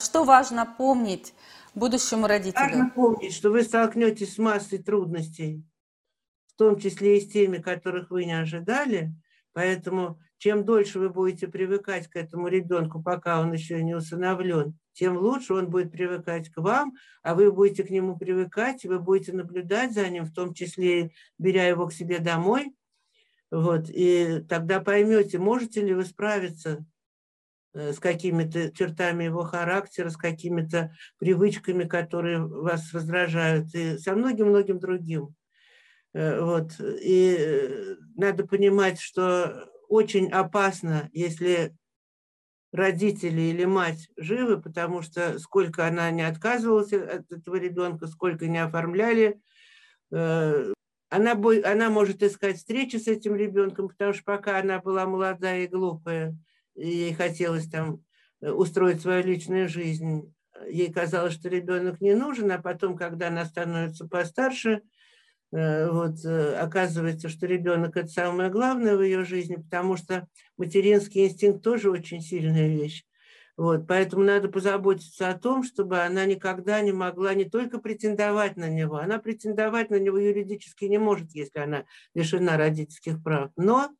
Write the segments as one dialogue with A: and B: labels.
A: Что важно помнить будущему родителю?
B: Важно помнить, что вы столкнетесь с массой трудностей, в том числе и с теми, которых вы не ожидали. Поэтому чем дольше вы будете привыкать к этому ребенку, пока он еще не усыновлен, тем лучше он будет привыкать к вам, а вы будете к нему привыкать, вы будете наблюдать за ним, в том числе беря его к себе домой. Вот, и тогда поймете, можете ли вы справиться с какими-то чертами его характера, с какими-то привычками, которые вас раздражают, и со многим-многим другим. Э, вот. И э, надо понимать, что очень опасно, если родители или мать живы, потому что сколько она не отказывалась от этого ребенка, сколько не оформляли, э, она, она может искать встречи с этим ребенком, потому что пока она была молодая и глупая, ей хотелось там устроить свою личную жизнь, ей казалось, что ребенок не нужен, а потом, когда она становится постарше – Э, вот, э, оказывается, что ребенок – это самое главное в ее жизни, потому что материнский инстинкт тоже очень сильная вещь. Вот, поэтому надо позаботиться о том, чтобы она никогда не могла не только претендовать на него, она претендовать на него юридически не может, если она лишена родительских прав, но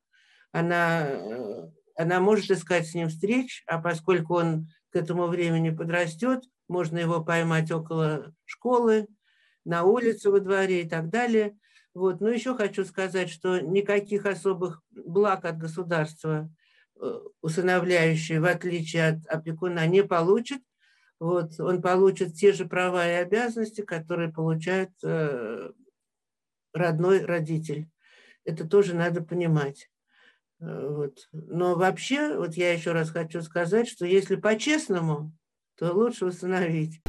B: она, э, она может искать с ним встреч, а поскольку он к этому времени подрастет, можно его поймать около школы, на улице, во дворе и так далее. Вот. Но еще хочу сказать, что никаких особых благ от государства э, усыновляющий, в отличие от опекуна, не получит. Вот. Он получит те же права и обязанности, которые получает э, родной родитель. Это тоже надо понимать. Э, вот. Но вообще, вот я еще раз хочу сказать, что если по-честному, то лучше восстановить.